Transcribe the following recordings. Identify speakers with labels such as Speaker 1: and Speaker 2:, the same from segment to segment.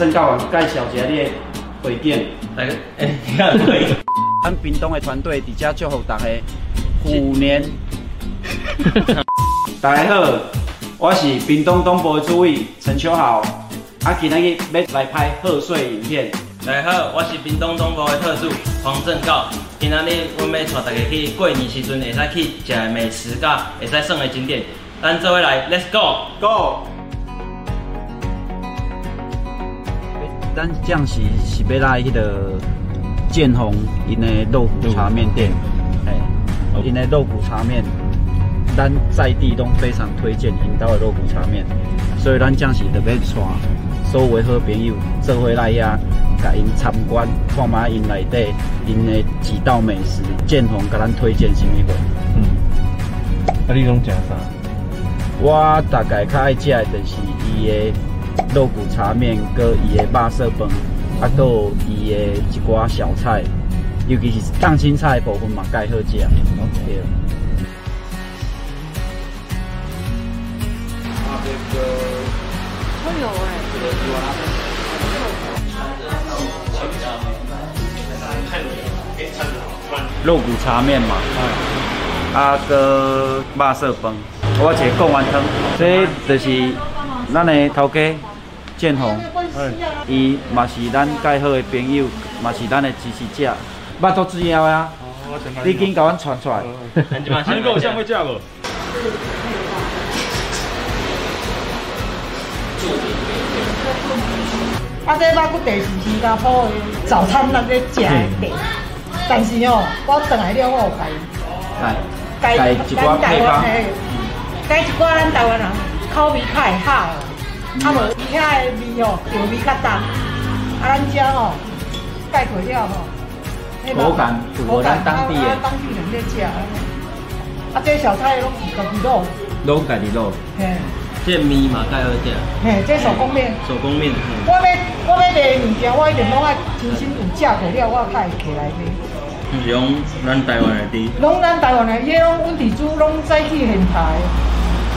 Speaker 1: 郑教员介绍一下你的会见。
Speaker 2: 大家，哎，你看可以。
Speaker 1: 咱屏东的团队在这祝福大家虎年。大家好，我是屏东东部的主委陈秋豪，啊，今日要来拍贺岁影片。
Speaker 2: 大家好，我是屏东东部的特助黄正告，今日我要带大家去过年时阵会使去食的美食，甲会使耍的景点。咱做伙来，Let's go，Go！
Speaker 1: 咱将是是要来迄个建宏因的肉骨茶面店，哎，因的肉骨茶面，咱在地都非常推荐因兜的肉骨茶面，所以咱将是特别带所有好朋友做伙来遐，甲因参观，看觅因内底因的几道美食，建宏甲咱推荐什么货？
Speaker 3: 嗯，啊，你拢食啥？
Speaker 1: 我大概较爱食的就是伊的肉骨茶面，搁伊的肉色饭，啊，搁伊的一寡小菜，尤其是烫青菜的部分嘛，介好食。对。啊，这个会有哎。肉骨茶面嘛，啊，搁肉色饭。我一个贡丸汤，这就是咱的头家建宏，伊嘛是咱介好的朋友，嘛是咱的支持者。肉都煮了啊，你紧甲阮传出来。
Speaker 3: 你肉像会食无？
Speaker 4: 啊，这肉骨茶是新加坡的早餐咱咧食的茶，但是哦，我转来了我有改，
Speaker 1: 改改一寡配方。
Speaker 4: 改一寡咱台湾人口味较会好，啊无其他的味哦，调味较重，啊咱遮吼改过了吼，
Speaker 1: 口感符合咱当地的，
Speaker 4: 当地人在食，啊这小菜拢是家己卤，
Speaker 1: 拢家己卤，
Speaker 4: 嘿，
Speaker 2: 这面嘛介好食，
Speaker 4: 嘿，这手工面，
Speaker 2: 手工面，
Speaker 4: 我要我要卖物件，我一定拢爱亲身有食过了，我才会起来卖。
Speaker 2: 是用咱台湾的猪，
Speaker 4: 拢咱台湾的，伊拢阮地主，拢在地现采。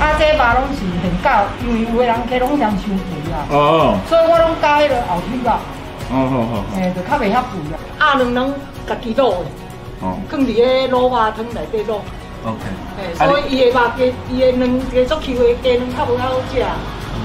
Speaker 4: 啊，这肉拢是现搞，因为有的人摕拢嫌伤肥啊。哦。所以我拢加迄个后腿肉。哦好好。诶，就较袂遐肥啊。鸭卵拢家己卤的。哦。放伫个卤肉汤内底卤。OK。诶，所以伊的肉加，伊的卵加足 Q 的鸡卵较无遐好食。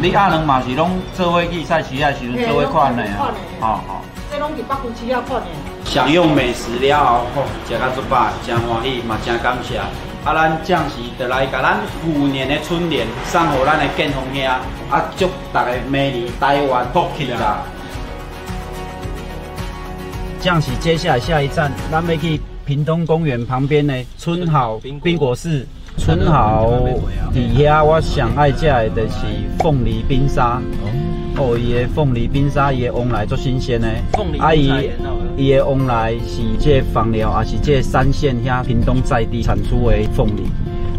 Speaker 1: 你鸭卵嘛是拢做伙去菜市仔时阵做伙款的啊。好好。
Speaker 4: 这拢是北区市仔款的。
Speaker 1: 享用美食了后，吼，食甲足饱，真欢喜，嘛真感谢。啊，咱将是得来甲咱虎年的春联送予咱的建宏兄，啊，祝大家明年台湾福气啦！将是接下来下一站，咱要去屏东公园旁边的春好冰果室。春好底下我上爱食的就是凤梨冰沙。哦，伊的凤梨冰沙，伊的翁来足新鲜的。阿姨，伊的翁来是这枋寮，也是这三线遐屏东在地产出的凤梨。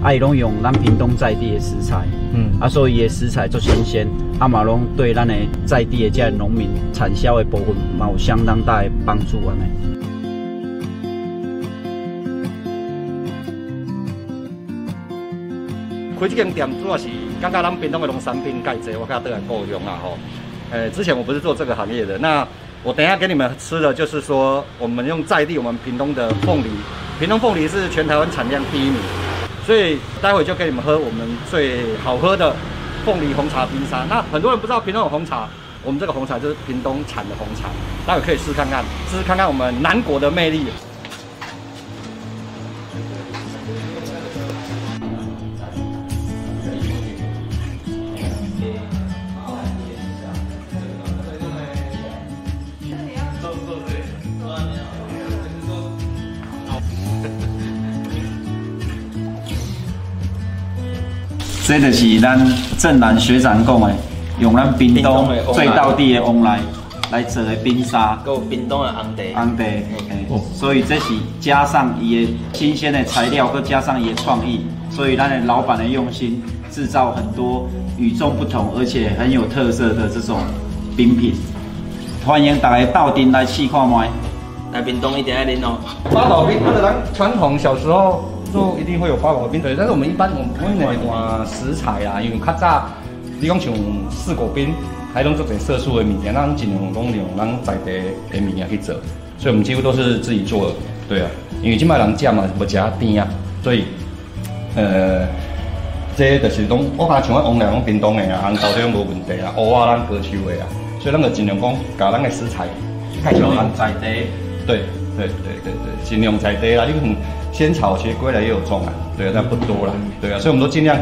Speaker 1: 阿姨拢用咱屏东在地的食材，嗯，啊，所以伊的食材足新鲜，啊嘛拢对咱的在地的这农民产销的部分嘛有相当大的帮助安尼。
Speaker 5: 开这间店主要是感觉咱屏东的农产品介济，我较得来够用啦吼。诶，之前我不是做这个行业的，那我等一下给你们吃的就是说，我们用在地我们屏东的凤梨，屏东凤梨是全台湾产量第一名，所以待会就给你们喝我们最好喝的凤梨红茶冰沙。那很多人不知道屏东有红茶，我们这个红茶就是屏东产的红茶，待会可以试看看，试试看看我们南国的魅力。
Speaker 1: 这就是咱正南学长讲的，用咱屏东最道地的旺来来做的冰沙，
Speaker 2: 够冰冻的红茶，
Speaker 1: 红茶，哦，所以这是加上伊的新鲜的材料，再加上伊的创意，所以咱的老板的用心，制造很多与众不同而且很有特色的这种冰品。欢迎大家到店来试看卖。
Speaker 2: 来冰冻一定要啉哦，
Speaker 5: 八宝冰，或者咱传统小时候。说一定会有花果冰。对，但是我们一般我们不会买换食材啊，因为较早你讲像四果冰，
Speaker 1: 还拢做些色素的物件，咱尽量拢用咱在地的物件去做，所以我们几乎都是自己做的。对啊，因为即摆人食嘛不食甜啊，所以呃，这就是拢我感觉像我往来往冰冻的啊，红豆这种无问题啊，乌啊咱果收的啊，所以咱就尽量讲把咱的食材，尽量在地。对对对对对，尽量在地啦，你讲。仙草其实归来也有种啊，对啊，但不多啦，对啊，所以我们都尽量，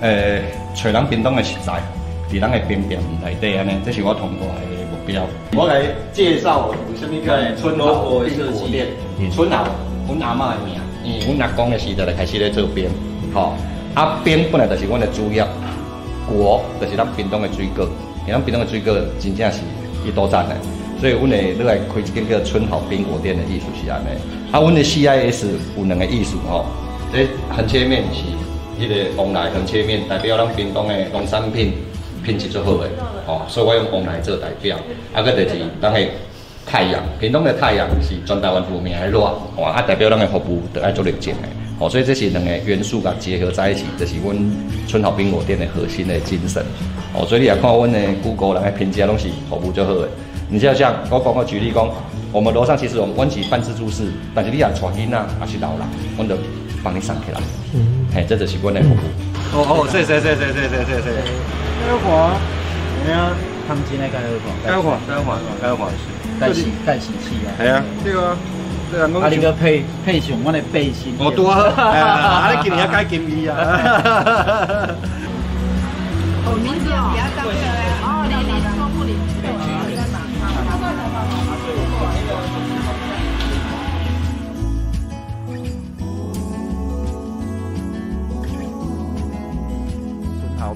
Speaker 1: 呃，找咱屏东的食材。在咱的边边内底安尼，这是我通过的目标。我来介绍有什么叫春豪冰果店。春豪，阮阿嬷的名，嗯，阮阿公的时代就开始咧做冰。吼，啊冰本来就是阮的主业，果就是咱屏东的水果。咱屏东的水果真正是一多赞的，所以阮会来开一间叫春好冰果店的意思是安尼。啊，阮的 CIS 有两个意思吼，这横切面是迄个旺来横切面，代表咱屏东的农产品。品质最好的，哦，所以我用旺来做代表。啊，个就是咱个太阳，屏东的太阳是全台湾有名的热，哦，啊代表咱个服务得爱做认证的，哦，所以这是两个元素甲结合在一起，就是阮春好冰果店的核心的精神。哦，所以你也看阮的 Google 人个评价拢是服务最好的。你就像我讲个举例讲，我们楼上其实我们阮是半自助式，但是你也带囡仔还是老人，阮就帮你上起来。嗯，嘿，这就是阮的服务。哦哦，谢谢谢谢谢谢谢谢。盖华，你啊，烫金的盖华，盖华，盖华，盖华是盖洗盖洗器啊。系啊，对啊，对啊。啊，你个配配上我的背心。我多啊，啊，你今年要盖金衣啊。哦，名字哦，哦，你你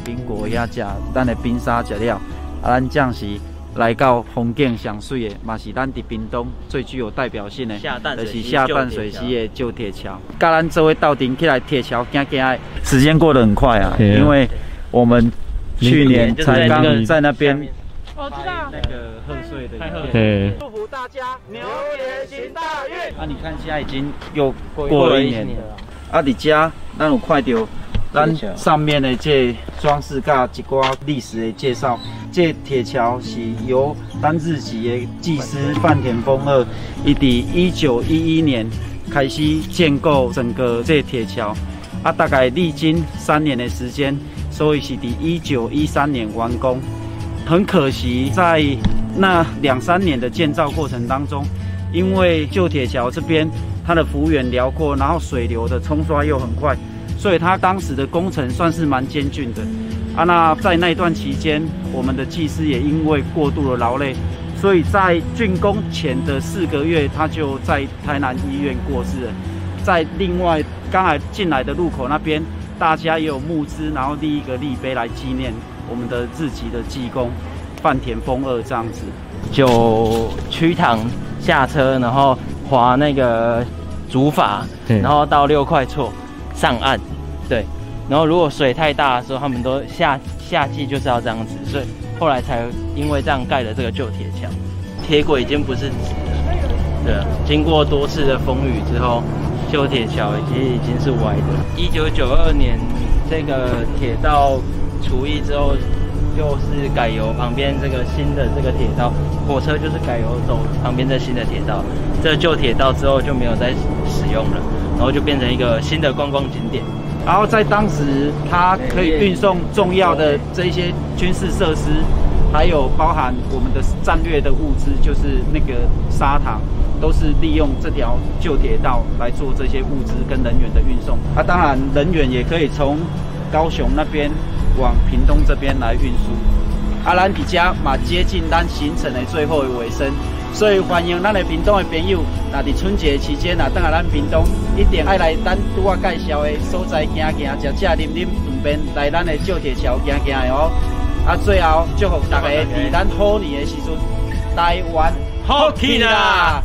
Speaker 1: 冰果也食，咱的冰沙食了，啊，咱将是来到风景上水的，嘛是咱伫屏东最具有代表性的，就是下淡水溪的旧铁桥。甲咱做位斗阵起来铁桥行行的，时间过得很快啊，因为我们去年才刚在那边，我知道那个贺岁的，对，祝福大家牛年行大运。啊，你看现在已经又过了一年了，啊，你家那种快点。咱上面的这装饰甲一寡历史的介绍，这铁桥是由咱日籍的技师饭田丰二，伊伫一九一一年开始建构整个这铁桥，啊，大概历经三年的时间，所以是伫一九一三年完工。很可惜，在那两三年的建造过程当中，因为旧铁桥这边它的幅员辽阔，然后水流的冲刷又很快。所以他当时的工程算是蛮艰巨的啊。那在那段期间，我们的技师也因为过度的劳累，所以在竣工前的四个月，他就在台南医院过世了。在另外刚才进来的路口那边，大家也有募资，然后立一个立碑来纪念我们的日籍的技工范田丰二这样子。就曲塘下车，然后划那个竹筏，然后到六块厝。上岸，对，然后如果水太大的时候，他们都夏夏季就是要这样子，所以后来才因为这样盖了这个旧铁桥，铁轨已经不是直的，对，经过多次的风雨之后，旧铁桥已经已经是歪的。一九九二年这个铁道除役之后，又是改由旁边这个新的这个铁道，火车就是改由走旁边这新的铁道，这旧铁道之后就没有再使用了。然后就变成一个新的观光景点，然后在当时，它可以运送重要的这一些军事设施，还有包含我们的战略的物资，就是那个砂糖，都是利用这条旧铁道来做这些物资跟人员的运送。啊，当然人员也可以从高雄那边往屏东这边来运输。阿兰比加马接近单行程的最后的尾声。所以欢迎咱的屏东的朋友，那在春节期间啊，等下咱屏东一定爱来咱拄我介绍的所在行行，食食啉啉，顺便来咱的旧铁桥行行的哦。啊，最后祝福大家在咱好年的时阵，台湾好起来！